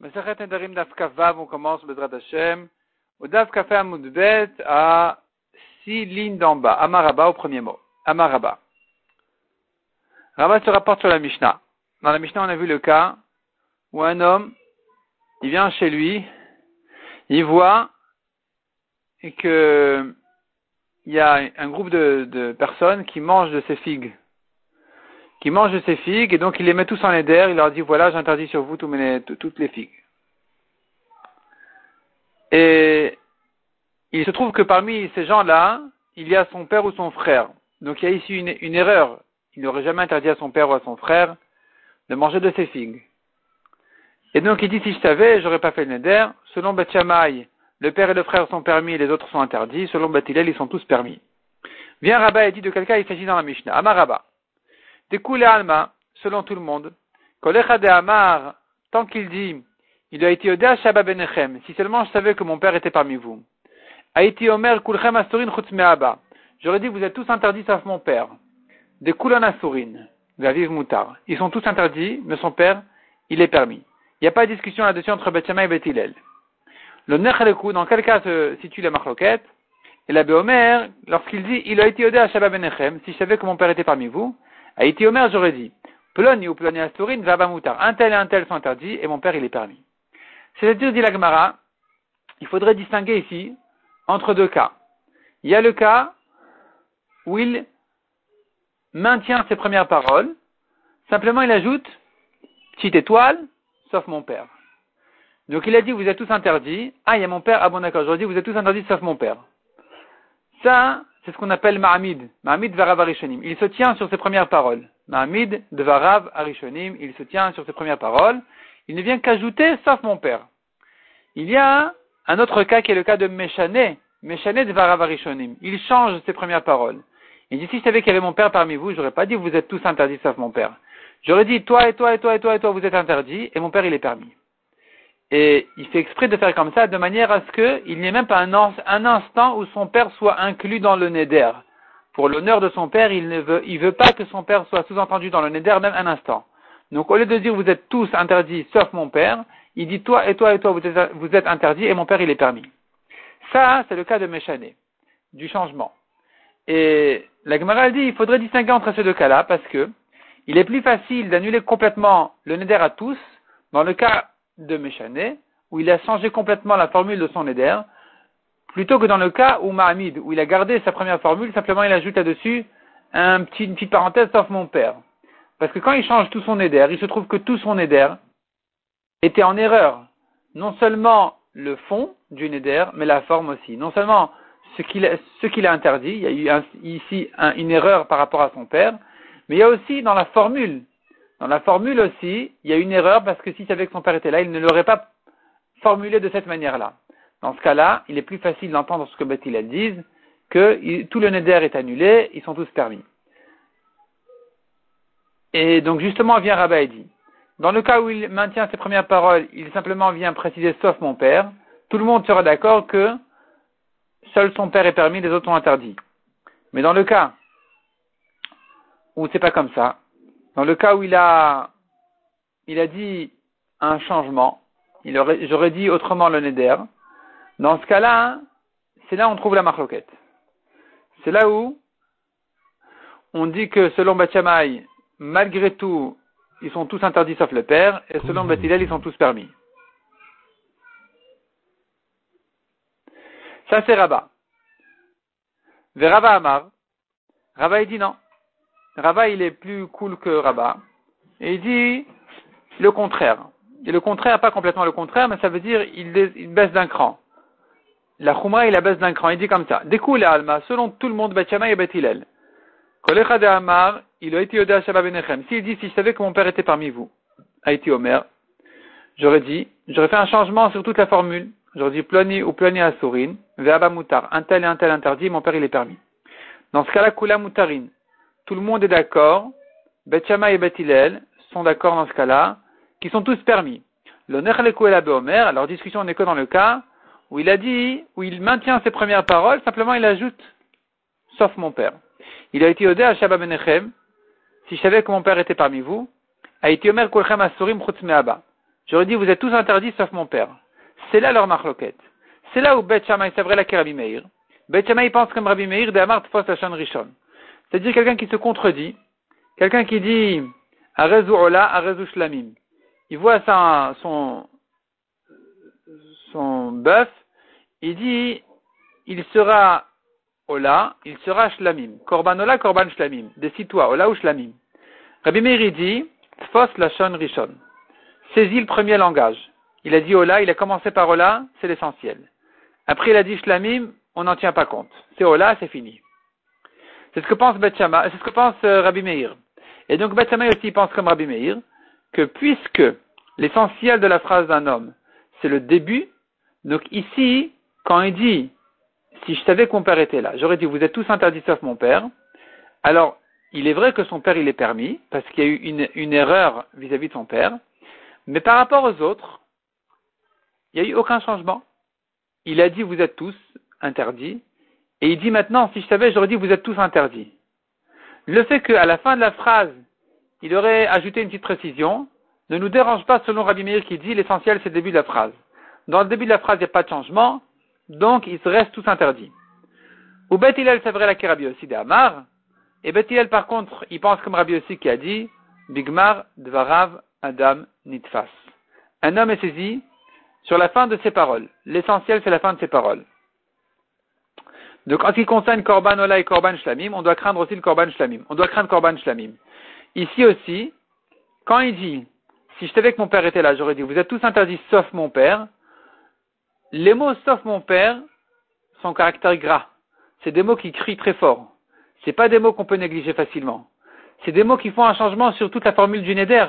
Masachet Nedarim Daf Kavav, on commence Bezrat Hashem. Au Daf Kafé Amoudbet à six lignes d'en bas. Amaraba au premier mot. Amaraba. Rabat se rapporte sur la Mishnah. Dans la Mishnah, on a vu le cas où un homme, il vient chez lui, il voit que il y a un groupe de, de personnes qui mangent de ses figues qui mange de ses figues, et donc il les met tous en éder, il leur dit, voilà, j'interdis sur vous toutes les figues. Et il se trouve que parmi ces gens-là, il y a son père ou son frère. Donc il y a ici une, erreur. Il n'aurait jamais interdit à son père ou à son frère de manger de ses figues. Et donc il dit, si je savais, j'aurais pas fait le neder. Selon Beth le père et le frère sont permis et les autres sont interdits. Selon Beth ils sont tous permis. Viens Rabat et dit de quelqu'un, il s'agit dans la Mishnah. Amar Découle Alma, selon tout le monde. Kolecha de Amar, tant qu'il dit, il a été Oda Shabba Benechem, si seulement je savais que mon père était parmi vous. Haïti Omer Kulchem Asurin Chutzmeaba. J'aurais dit, vous êtes tous interdits sauf mon père. Des Kulan Asurin, Vaviv Moutar. Ils sont tous interdits, mais son père, il est permis. Il n'y a pas de discussion là-dessus entre Bethshama et Bethilel. Le Nechalekou, dans quel cas se situe la marloquette? Et la Omer, lorsqu'il dit, il a été Oda Shabba Benechem, si je savais que mon père était parmi vous, Haïti Omer, j'aurais dit, Ploni ou Ploni Asturin, Moutar. Un tel et un tel sont interdits, et mon père, il est permis. C'est-à-dire, dit la Gemara, il faudrait distinguer ici entre deux cas. Il y a le cas où il maintient ses premières paroles, simplement il ajoute, petite étoile, sauf mon père. Donc il a dit, vous êtes tous interdits. Ah, il y a mon père, ah bon d'accord, j'aurais dit, vous êtes tous interdits sauf mon père. Ça, c'est ce qu'on appelle Ma'amid. Ma'amid Varav Arishonim. Il se tient sur ses premières paroles. Ma'amid Varav Arishonim. Il se tient sur ses premières paroles. Il ne vient qu'ajouter, sauf mon père. Il y a un autre cas qui est le cas de Meshane. Meshane de Varav Arishonim. Il change ses premières paroles. Il dit, si je savais qu'il y avait mon père parmi vous, j'aurais pas dit, vous êtes tous interdits sauf mon père. J'aurais dit, toi et toi et toi et toi et toi, vous êtes interdits, et mon père, il est permis. Et il fait exprès de faire comme ça, de manière à ce qu'il n'y ait même pas un, instant où son père soit inclus dans le Neder. Pour l'honneur de son père, il ne veut, pas que son père soit sous-entendu dans le Neder même un instant. Donc au lieu de dire vous êtes tous interdits sauf mon père, il dit toi et toi et toi vous êtes, vous êtes interdits et mon père il est permis. Ça, c'est le cas de Méchané, du changement. Et la Gemara dit il faudrait distinguer entre ces deux cas-là parce que il est plus facile d'annuler complètement le Neder à tous dans le cas de Méchané, où il a changé complètement la formule de son éder, plutôt que dans le cas où Mahamid, où il a gardé sa première formule, simplement il ajoute là-dessus une petite parenthèse, sauf mon père. Parce que quand il change tout son éder, il se trouve que tout son éder était en erreur. Non seulement le fond du éder, mais la forme aussi. Non seulement ce qu'il a interdit, il y a eu ici une erreur par rapport à son père, mais il y a aussi dans la formule dans la formule aussi, il y a une erreur parce que si savait que son père était là, il ne l'aurait pas formulé de cette manière-là. Dans ce cas-là, il est plus facile d'entendre ce que Beth dit, que tout le neder est annulé, ils sont tous permis. Et donc justement vient Rabbi et dit, dans le cas où il maintient ses premières paroles, il simplement vient préciser sauf mon père, tout le monde sera d'accord que seul son père est permis, les autres sont interdits. Mais dans le cas où c'est pas comme ça, dans le cas où il a, il a dit un changement, il aurait, j'aurais dit autrement le neder. Dans ce cas-là, c'est là où on trouve la marloquette. C'est là où on dit que selon Bachamay, malgré tout, ils sont tous interdits sauf le père, et selon mmh. Bathilel, ils sont tous permis. Ça, c'est Rabat. Verava Amar. Rabat, il dit non. Rava, il est plus cool que Rabat. Et il dit le contraire. Et le contraire, pas complètement le contraire, mais ça veut dire il, baisse d'un cran. La Khumra, il la baisse d'un cran. Il dit comme ça. Découle Alma, selon tout le monde, Bethshama et Bethilel. Kolecha de Amar, il a été Oda Shabbat Benechem. S'il dit, si je savais que mon père était parmi vous, Haïti Omer, j'aurais dit, j'aurais fait un changement sur toute la formule. J'aurais dit ploni ou ploni Sourine, ve'aba mutar. Un tel et un tel interdit, mon père il est permis. Dans ce cas-là, kula mutarine tout le monde est d'accord, Bet et Bet sont d'accord dans ce cas-là, qui sont tous permis. Le et la Beomer, leur discussion n'est que dans le cas où il a dit, où il maintient ses premières paroles, simplement il ajoute, sauf mon père. Il a été odé à Shabbat Benechem, si je savais que mon père était parmi vous, a été Omer Asurim Chutzmeaba. j'aurais dit vous êtes tous interdits sauf mon père. C'est là leur marloquette. C'est là où Bet Shammai, c'est la Rabbi Meir. Bet Shammai pense comme Rabbi Meir de Amart Fos Rishon. C'est-à-dire quelqu'un qui se contredit, quelqu'un qui dit Shlamim. Il voit sa, son, son bœuf, il dit il sera Ola, il sera Shlamim. Korban Ola, Korban Shlamim. Décide-toi, Ola ou Shlamim. Rabbi Meir dit Fos Lashon Rishon. Saisis le premier langage. Il a dit Ola, il a commencé par Ola, c'est l'essentiel. Après, il a dit Shlamim, on n'en tient pas compte. C'est Ola, c'est fini. C'est ce que pense c'est ce que pense euh, Rabbi Meir. Et donc Bet aussi pense comme Rabbi Meir, que puisque l'essentiel de la phrase d'un homme, c'est le début, donc ici, quand il dit, si je savais que mon père était là, j'aurais dit, vous êtes tous interdits sauf mon père, alors, il est vrai que son père, il est permis, parce qu'il y a eu une, une erreur vis-à-vis -vis de son père, mais par rapport aux autres, il n'y a eu aucun changement. Il a dit vous êtes tous interdits. Et il dit maintenant, si je savais, j'aurais dit vous êtes tous interdits. Le fait qu'à la fin de la phrase, il aurait ajouté une petite précision, ne nous dérange pas selon Rabbi Meir qui dit l'essentiel c'est le début de la phrase. Dans le début de la phrase, il n'y a pas de changement, donc ils restent tous interdits. Ou Bet c'est vrai la Rabbi aussi d'Amar, et Bet par contre, il pense comme Rabbi aussi qui a dit, Bigmar Dvarav Adam Nitfas. Un homme est saisi sur la fin de ses paroles. L'essentiel, c'est la fin de ses paroles. Donc, en ce qui concerne Korban Ola et Korban Shlamim, on doit craindre aussi le Korban Shlamim. On doit craindre Korban Shlamim. Ici aussi, quand il dit, si je savais que mon père était là, j'aurais dit, vous êtes tous interdits sauf mon père, les mots sauf mon père sont caractère gras. C'est des mots qui crient très fort. C'est pas des mots qu'on peut négliger facilement. C'est des mots qui font un changement sur toute la formule du Neder.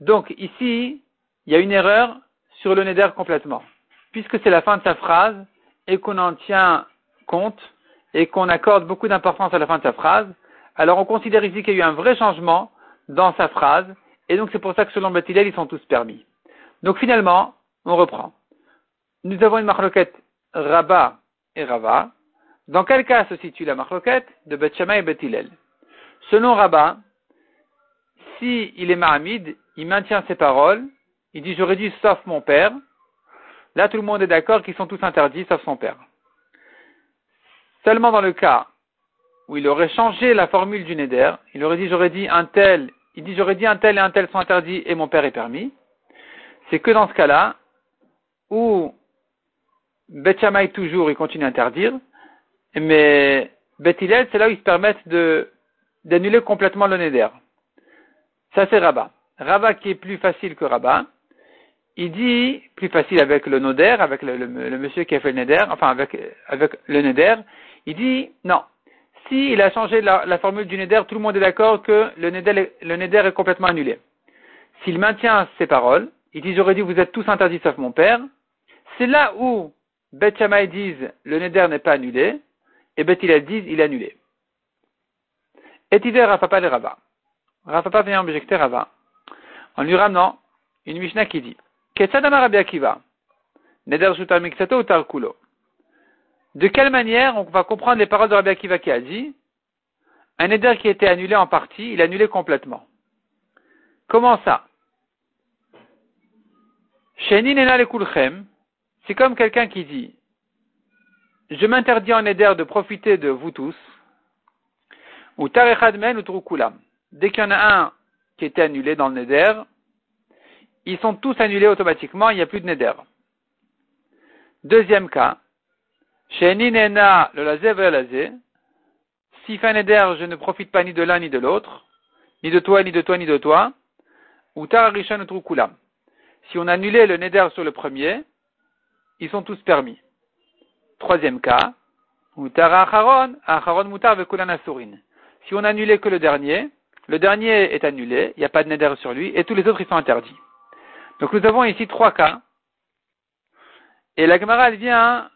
Donc, ici, il y a une erreur sur le Neder complètement. Puisque c'est la fin de sa phrase et qu'on en tient compte et qu'on accorde beaucoup d'importance à la fin de sa phrase, alors on considère ici qu'il y a eu un vrai changement dans sa phrase et donc c'est pour ça que selon Bethilel, ils sont tous permis. Donc finalement, on reprend. Nous avons une marloquette Rabat et Rava. Dans quel cas se situe la marloquette de Beth et Bethilel Selon Rabat, si il est Mahamid, il maintient ses paroles il dit j'aurais dit sauf mon père. Là, tout le monde est d'accord qu'ils sont tous interdits sauf son père. Seulement dans le cas où il aurait changé la formule du Neder, il aurait dit j'aurais dit un tel, il dit j'aurais dit un tel et un tel sont interdits et mon père est permis. C'est que dans ce cas-là où Betchamay toujours il continue à interdire, mais Bethilel c'est là où ils se permettent d'annuler complètement le Neder. Ça c'est Rabat. Rabat qui est plus facile que Rabat, il dit, plus facile avec le Noder, avec le, monsieur qui a fait le Neder, enfin avec, avec le Neder, il dit, non. Si il a changé la, formule du Neder, tout le monde est d'accord que le Neder, Neder est complètement annulé. S'il maintient ses paroles, il dit, j'aurais dit, vous êtes tous interdits sauf mon père, c'est là où Bet Shammai disent, le Neder n'est pas annulé, et Bet Hillel disent, il est annulé. Et Tider Rafapa le Rabat. Rafapa vient objecter Rabat, en lui ramenant une Mishnah qui dit, de quelle manière on va comprendre les paroles de Rabbi Akiva qui a dit un neder qui était annulé en partie, il est annulé complètement. Comment ça? C'est comme quelqu'un qui dit Je m'interdis en neder de profiter de vous tous, ou tarechadmen ou Dès qu'il y en a un qui était annulé dans le neder, ils sont tous annulés automatiquement, il n'y a plus de neder. Deuxième cas, chez Ninena le lazé lazé, si fait un neder, je ne profite pas ni de l'un ni de l'autre, ni de toi, ni de toi, ni de toi, ou tararishan trukulam. Si on annulait le neder sur le premier, ils sont tous permis. Troisième cas, ou taracharon, acharon mutar Si on annulait que le dernier, le dernier est annulé, il n'y a pas de neder sur lui, et tous les autres ils sont interdits. Donc nous avons ici trois cas. Et la Gemara vient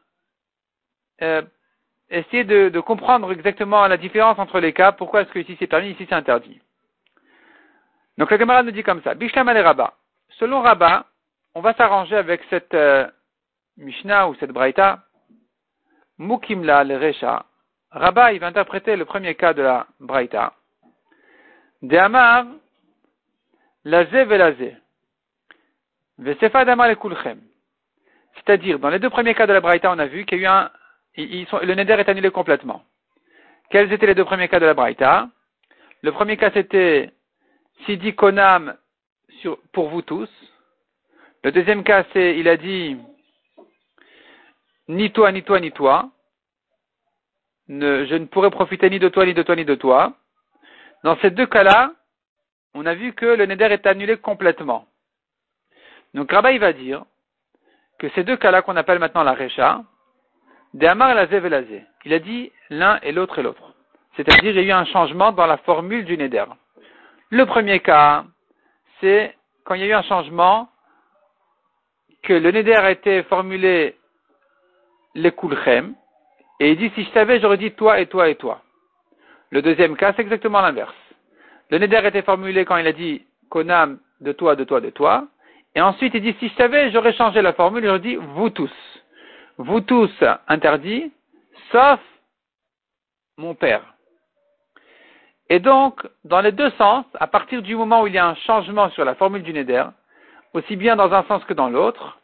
euh, essayer de, comprendre exactement la différence entre les cas, pourquoi est-ce que ici c'est permis, ici c'est interdit. Donc la Gemara nous dit comme ça, Bishlam et Rabat. Selon Rabat, on va s'arranger avec cette euh, Mishnah ou cette Braïta, Mukimla le Recha. Rabat, il va interpréter le premier cas de la Braïta. De Amar, la et la Vesefa Damar le Kulchem. C'est-à-dire, dans les deux premiers cas de la Braïta, on a vu qu'il y a eu un, le Neder est annulé complètement. Quels étaient les deux premiers cas de la Braïta? Le premier cas, c'était Sidi Konam pour vous tous. Le deuxième cas, c'est, il a dit, ni toi, ni toi, ni toi. je ne pourrai profiter ni de toi, ni de toi, ni de toi. Dans ces deux cas-là, on a vu que le Neder est annulé complètement. Donc Rabba, il va dire que ces deux cas-là qu'on appelle maintenant la Recha, de Amar Lazé il a dit l'un et l'autre et l'autre. C'est-à-dire, il y a eu un changement dans la formule du Neder. Le premier cas, c'est quand il y a eu un changement, que le Neder a été formulé les Kulchem, et il dit si je savais, j'aurais dit toi et toi et toi. Le deuxième cas, c'est exactement l'inverse. Le Neder a été formulé quand il a dit Konam de toi, de toi, de toi, et ensuite il dit si je savais, j'aurais changé la formule, j'aurais dit vous tous. Vous tous interdits, sauf mon père. Et donc, dans les deux sens, à partir du moment où il y a un changement sur la formule du Neder, aussi bien dans un sens que dans l'autre,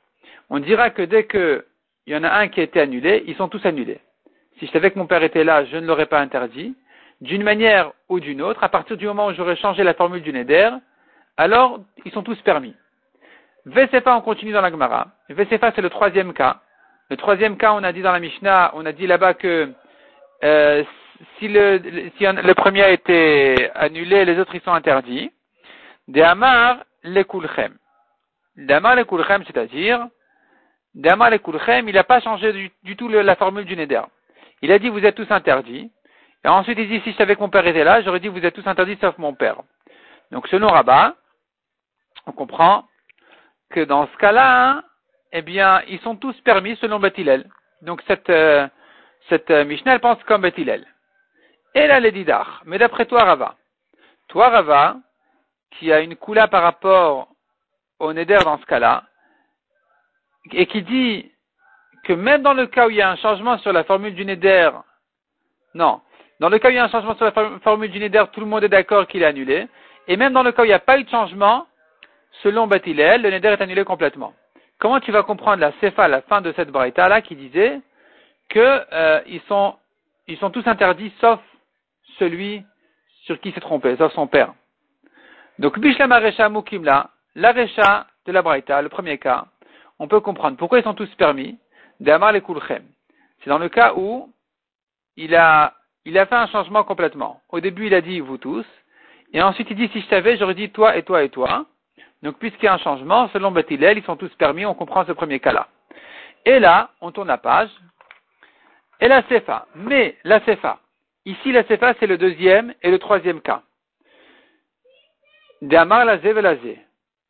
on dira que dès qu'il y en a un qui a été annulé, ils sont tous annulés. Si je savais que mon père était là, je ne l'aurais pas interdit. D'une manière ou d'une autre, à partir du moment où j'aurais changé la formule du Neder, alors ils sont tous permis. Vesefa, on continue dans la Gemara. Vesefa, c'est le troisième cas. Le troisième cas, on a dit dans la Mishnah, on a dit là-bas que euh, si, le, premier a été annulé, les autres ils sont interdits. De Amar le Kulchem. De Amar le Kulchem, c'est-à-dire, de Amar le Kulchem, il n'a pas changé du, tout la formule du Neder. Il a dit vous êtes tous interdits. Et ensuite il dit si je savais que mon père était là, j'aurais dit vous êtes tous interdits sauf mon père. Donc selon Rabat, on comprend que dans ce cas-là, hein, eh bien, ils sont tous permis selon Bethilel. Donc cette, euh, cette euh, Mishnah, pense comme Bethilel. Et là, les Didar. Mais d'après toi, Rava. Toi, Rava, qui a une coula par rapport au Neder dans ce cas-là, et qui dit que même dans le cas où il y a un changement sur la formule du Neder, non, dans le cas où il y a un changement sur la formule du Neder, tout le monde est d'accord qu'il est annulé, et même dans le cas où il n'y a pas eu de changement, selon Batilel, le Neder est annulé complètement. Comment tu vas comprendre la Sefa à la fin de cette braïta là qui disait que euh, ils sont ils sont tous interdits sauf celui sur qui s'est trompé, sauf son père. Donc Bishlam Aresha Mukimla, la Recha de la braïta, le premier cas, on peut comprendre pourquoi ils sont tous permis d'Amar les Kulchem. C'est dans le cas où il a il a fait un changement complètement. Au début, il a dit vous tous, et ensuite il dit si je savais, j'aurais dit toi et toi et toi. Donc, puisqu'il y a un changement, selon Bethilel, ils sont tous permis, on comprend ce premier cas-là. Et là, on tourne la page, et la CFA. Mais la CFA, ici la CFA, c'est le deuxième et le troisième cas. D'Amar la Velazé.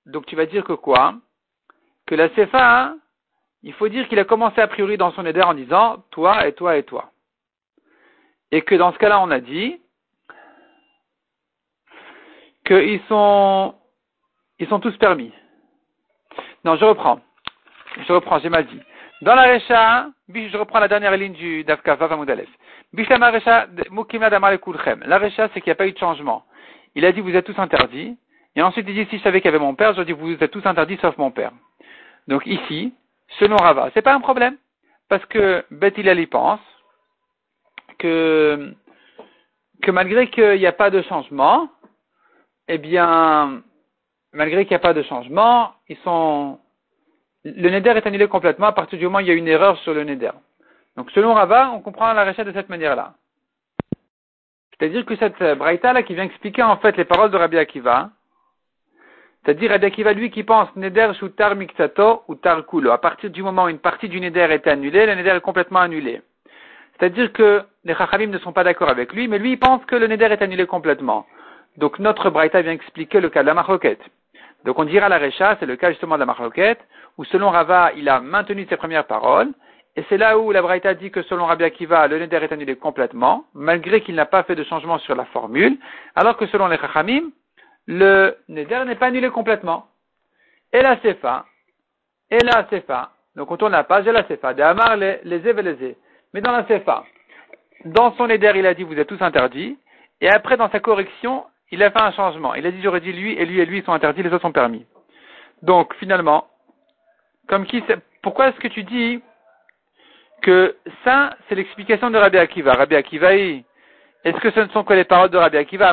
Donc, tu vas dire que quoi? Que la CFA, hein, il faut dire qu'il a commencé a priori dans son éder en disant toi et toi et toi. Et que dans ce cas-là, on a dit qu'ils sont ils sont tous permis. Non, je reprends. Je reprends, j'ai mal dit. Dans la Recha, je reprends la dernière ligne du Dafka, Vavamoudalef. La Recha, La Recha, c'est qu'il n'y a pas eu de changement. Il a dit, vous êtes tous interdits. Et ensuite, il dit, si je savais qu'il y avait mon père, je dis, vous êtes tous interdits sauf mon père. Donc ici, selon Rava, c'est pas un problème. Parce que Beth y pense que, que malgré qu'il n'y a pas de changement, eh bien, malgré qu'il n'y a pas de changement, ils sont, le neder est annulé complètement à partir du moment où il y a une erreur sur le neder. Donc, selon Rava, on comprend la recette de cette manière-là. C'est-à-dire que cette braïta là qui vient expliquer en fait les paroles de Rabbi Akiva, c'est-à-dire Rabbi Akiva lui qui pense neder shutar miksato ou tar kulo. À partir du moment où une partie du neder est annulée, le neder est complètement annulé. C'est-à-dire que les chachamim ne sont pas d'accord avec lui, mais lui il pense que le neder est annulé complètement. Donc notre braïta vient expliquer le cas de la marloquette. Donc on dira la Recha, c'est le cas justement de la marloquette, où selon Rava, il a maintenu ses premières paroles, et c'est là où la Braïta dit que selon Rabbi Akiva, le Neder est annulé complètement, malgré qu'il n'a pas fait de changement sur la formule, alors que selon les Chachamim, le Neder n'est pas annulé complètement. Et la Sefa, et la Sefa, donc on tourne la page, et la Sefa, de Amar les, les Mais dans la Sefa, dans son Neder, il a dit vous êtes tous interdits, et après dans sa correction, il a fait un changement. Il a dit j'aurais dit lui et lui et lui sont interdits, les autres sont permis. Donc finalement, Comme qui, pourquoi est-ce que tu dis que ça, c'est l'explication de Rabbi Akiva? Rabbi Akiva, est-ce que ce ne sont que les paroles de Rabbi Akiva?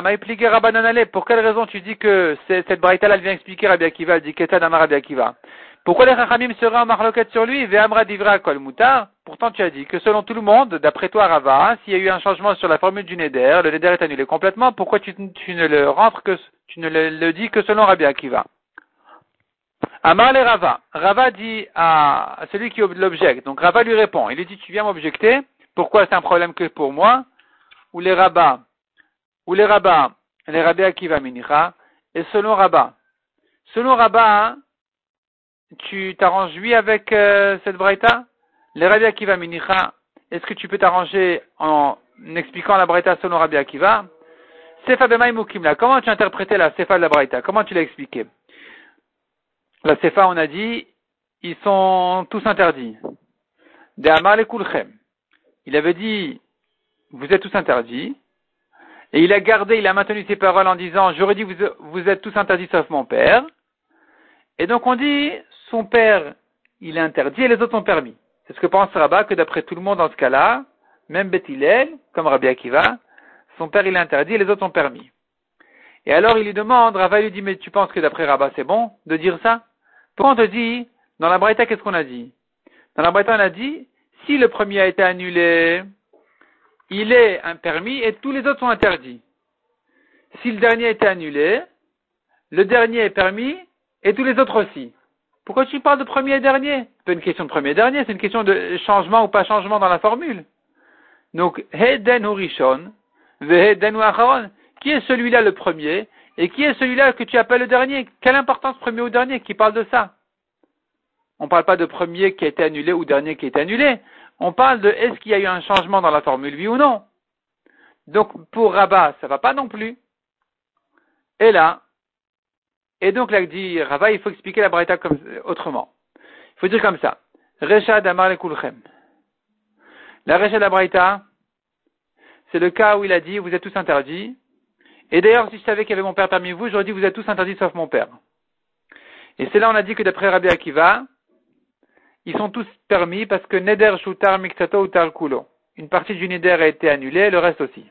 Pour quelle raison tu dis que cette braïta elle vient expliquer Rabbi Akiva, elle dit Keta Rabbi Akiva Pourquoi les Rachamim seraient en marloquette sur lui? Ve'amra divra kol mutar Pourtant tu as dit que selon tout le monde, d'après toi Rava, s'il y a eu un changement sur la formule du Neder, le Neder est annulé complètement, pourquoi tu, ne le rentres que, tu ne le, dis que selon Rabbi Akiva? Amar le Rava. Rava dit à celui qui l'objecte. Donc Rava lui répond. Il lui dit, tu viens m'objecter. Pourquoi c'est un problème que pour moi? Ou les rabbins, ou les rabbins, les rabbins Akiva Minicha, et selon Rabat. Selon Rabat, tu t'arranges lui avec euh, cette braïta? Les rabbins Akiva Minicha, est-ce que tu peux t'arranger en expliquant la braïta selon Rabbi Akiva? Sefa Mukimla, comment tu as interprété la Sefa de la braïta? Comment tu l'as expliqué? La Sefa, on a dit, ils sont tous interdits. De Amar Kulchem. Il avait dit, vous êtes tous interdits. Et il a gardé, il a maintenu ses paroles en disant, j'aurais dit, vous, vous êtes tous interdits sauf mon père. Et donc on dit, son père, il est interdit et les autres sont permis. C'est ce que pense Rabat, que d'après tout le monde dans ce cas-là, même Bethilel, comme Rabbi Akiva, son père il est interdit et les autres sont permis. Et alors il lui demande, Rabat lui dit, mais tu penses que d'après Rabat c'est bon de dire ça? Pourquoi on te dit, dans la Braïta, qu'est-ce qu'on a dit? Dans la Braïta, on a dit, si le premier a été annulé, il est un permis et tous les autres sont interdits. Si le dernier a été annulé, le dernier est permis et tous les autres aussi. Pourquoi tu parles de premier et dernier? C'est pas une question de premier et dernier, c'est une question de changement ou pas changement dans la formule. Donc, Heden Rishon, Vehen Acharon. Qui est celui-là le premier et qui est celui-là que tu appelles le dernier? Quelle importance premier ou dernier qui parle de ça? On ne parle pas de premier qui a été annulé ou dernier qui a été annulé. On parle de est-ce qu'il y a eu un changement dans la formule oui ou non? Donc pour Rabat, ça va pas non plus. Et là, et donc là dit Rabat, il faut expliquer la Braïta comme, autrement. Il faut dire comme ça. Recha Damar Kulchem. La Recha de c'est le cas où il a dit vous êtes tous interdits. Et d'ailleurs, si je savais qu'il y avait mon père parmi vous, j'aurais dit vous êtes tous interdits sauf mon père. Et c'est là on a dit que d'après Rabbi Akiva, ils sont tous permis parce que Neder Shutar Miktato Utar Kulo. Une partie du Neder a été annulée, le reste aussi.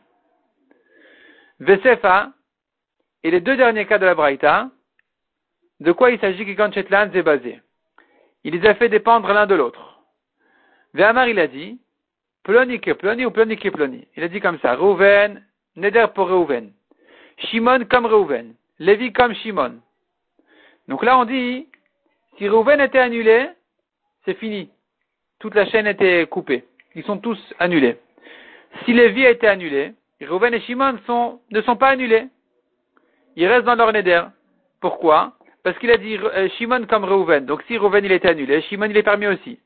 Vesefa, et les deux derniers cas de la Braïta, de quoi il s'agit Chetlan est basé Il les a fait dépendre l'un de l'autre. Ve'amar il a dit, Ploni ke ploni ou ploni ke ploni. Il a dit comme ça, Reuven, Neder pour Reuven. Shimon comme Reuven, Lévi comme Shimon. Donc là, on dit, si Reuven était annulé, c'est fini. Toute la chaîne était coupée. Ils sont tous annulés. Si Lévi a été annulé, Reuven et Shimon ne sont pas annulés. Ils restent dans leur neder. Pourquoi? Parce qu'il a dit euh, Shimon comme Reuven. Donc si Reuven il était annulé, Shimon il est permis aussi.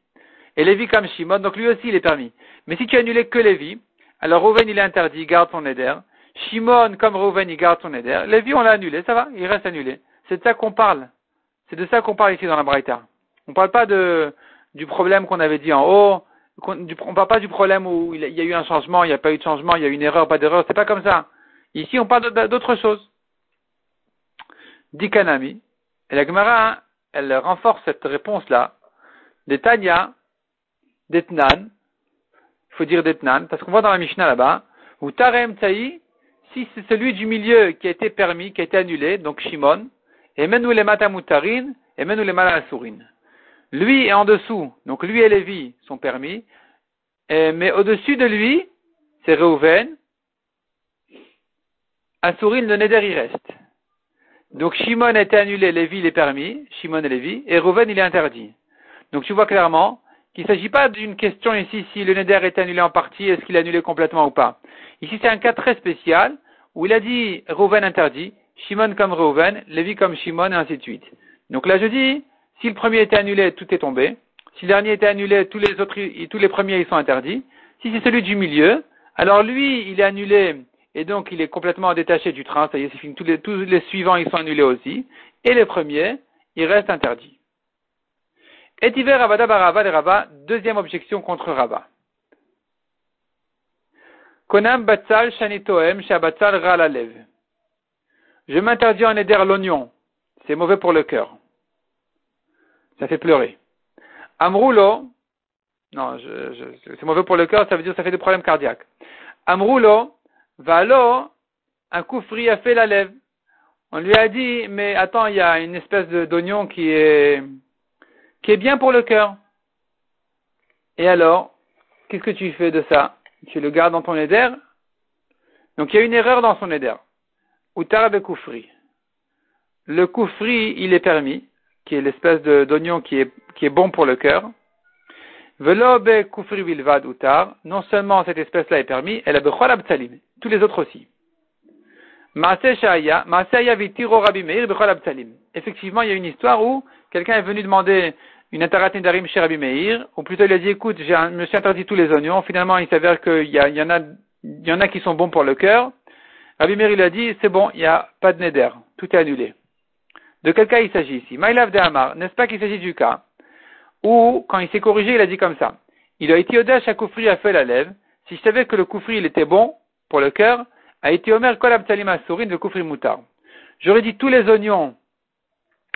Et Lévi comme Shimon, donc lui aussi il est permis. Mais si tu annulé que Lévi, alors Reuven il est interdit, garde son neder. Shimon, comme Reuven, il garde son éder. Lévi, on l'a annulé, ça va, il reste annulé. C'est de ça qu'on parle. C'est de ça qu'on parle ici dans la Braïta. On ne parle pas de, du problème qu'on avait dit en haut. On ne parle pas du problème où il y a eu un changement, il n'y a pas eu de changement, il y a eu une erreur, pas d'erreur. C'est pas comme ça. Ici, on parle d'autre chose. Dikanami. Et la Gemara, elle renforce cette réponse-là. Des Tanya, d'Etnan. Il faut dire d'Etnan, parce qu'on voit dans la Mishnah là-bas, où Tarem Taï, si c'est celui du milieu qui a été permis, qui a été annulé, donc Shimon, et menou les matamutarin, et menou les malasourin. Lui est en dessous, donc lui et Lévi sont permis, mais au-dessus de lui, c'est Reuven, Asourin, le Neder, il reste. Donc Shimon a été annulé, Lévi il est permis, Shimon et Lévi, et Reuven il est interdit. Donc tu vois clairement qu'il ne s'agit pas d'une question ici si le Neder est annulé en partie, est-ce qu'il est annulé complètement ou pas. Ici, c'est un cas très spécial où il a dit Reuven interdit, Shimon comme Reuven, Lévi comme Shimon, et ainsi de suite. Donc là, je dis, si le premier était annulé, tout est tombé. Si le dernier était annulé, tous les autres, tous les premiers, ils sont interdits. Si c'est celui du milieu, alors lui, il est annulé, et donc il est complètement détaché du train, ça y est, c'est fini. Tous les, tous les suivants, ils sont annulés aussi. Et les premiers, ils restent interdits. Et Tiver Ravada Barava Rava, deuxième objection contre Rava. Konam batzal shanitoem shabatzal ralalev. Je m'interdis en éder l'oignon. C'est mauvais pour le cœur. Ça fait pleurer. Amroulo, non, je, c'est mauvais pour le cœur, ça veut dire que ça fait des problèmes cardiaques. Amroulo, valo, un koufri a fait la lèvre. On lui a dit, mais attends, il y a une espèce d'oignon qui est, qui est bien pour le cœur. Et alors, qu'est-ce que tu fais de ça? Tu le gardes dans ton éder? Donc il y a une erreur dans son éder. Outar de koufri. Le koufri, il est permis, qui est l'espèce d'oignon qui est, qui est bon pour le cœur. Velobe koufri vilvad outar. Non seulement cette espèce-là est permis, elle a bechol abtsalim. Tous les autres aussi. Effectivement, il y a une histoire où quelqu'un est venu demander une interatin d'arim chez Rabbi Meir, ou plutôt il a dit, écoute, je me suis interdit tous les oignons. Finalement, il s'avère qu'il y, y, en a, il y en a qui sont bons pour le cœur. Rabbi Meir, il a dit, c'est bon, il n'y a pas de neder. Tout est annulé. De quel cas il s'agit ici? Maïlav de Hamar, n'est-ce pas qu'il s'agit du cas? Où, quand il s'est corrigé, il a dit comme ça. Il a été audace à Koufri a fait la lèvre. Si je savais que le Koufri, il était bon pour le cœur, a été Omer Kolab Talima Sourin de Koufri Moutar. J'aurais dit tous les oignons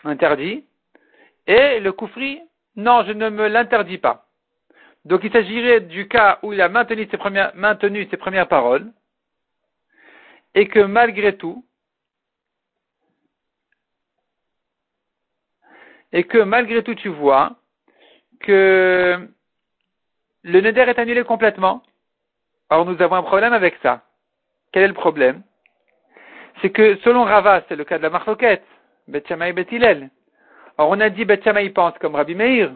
interdits, et le Koufri, non, je ne me l'interdis pas. Donc il s'agirait du cas où il a maintenu ses premières, maintenu ses premières paroles, et que malgré tout, et que malgré tout tu vois que le neder est annulé complètement. Alors nous avons un problème avec ça. Quel est le problème? C'est que selon Rava, c'est le cas de la marloquette, Bet et Bet Alors on a dit Bet pense comme Rabbi Meir,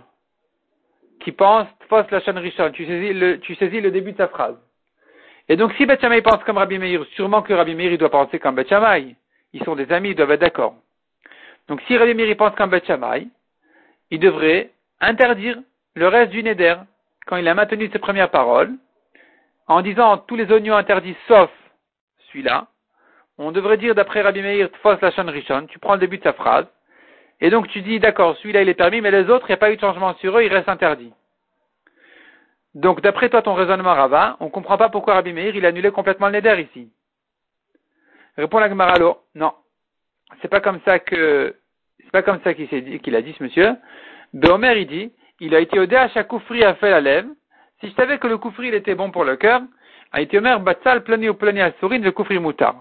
qui pense Fos la Rishon. Tu saisis, le, tu saisis le début de sa phrase. Et donc si Bet pense comme Rabbi Meir, sûrement que Rabbi Meir doit penser comme Bet Ils sont des amis, ils doivent être d'accord. Donc si Rabbi Meir pense comme Bet il devrait interdire le reste du Neder quand il a maintenu ses premières paroles en disant tous les oignons interdits sauf celui-là, on devrait dire d'après Rabbi Meir Tfos Lachon Rishon, tu prends le début de sa phrase, et donc tu dis d'accord, celui-là il est permis, mais les autres, il n'y a pas eu de changement sur eux, ils restent interdits. Donc d'après toi ton raisonnement Rava, on ne comprend pas pourquoi Rabbi Meir il a annulé complètement le Neder ici. Répond la Gemaralo, non, c'est pas comme ça que c'est pas comme ça qu'il dit, qu'il a dit ce monsieur. Beomer il dit, il a été au à Koufri a fait la lèvre. Si je savais que le Koufri il était bon pour le cœur, Aïtiomer Batsal Plani ou Plani Asurin de Koufri Moutar.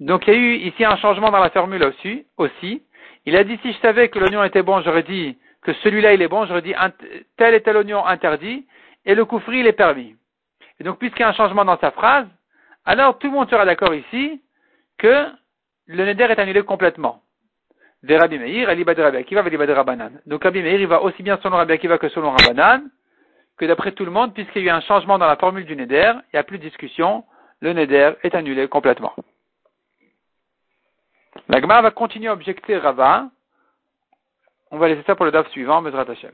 Donc il y a eu ici un changement dans la formule aussi. aussi. Il a dit si je savais que l'oignon était bon, j'aurais dit que celui-là il est bon, j'aurais dit tel et tel oignon interdit et le koufri il est permis. Et donc puisqu'il y a un changement dans sa phrase, alors tout le monde sera d'accord ici que le neder est annulé complètement. Rabbi Meir, Ali Rabbi Akiva, Rabanan. Donc Rabbi Meir, il va aussi bien selon Rabbi Akiva que selon Rabanan que d'après tout le monde, puisqu'il y a eu un changement dans la formule du Neder, il n'y a plus de discussion, le Neder est annulé complètement. La va continuer à objecter Rava. On va laisser ça pour le DAF suivant, Bezrat Hashem.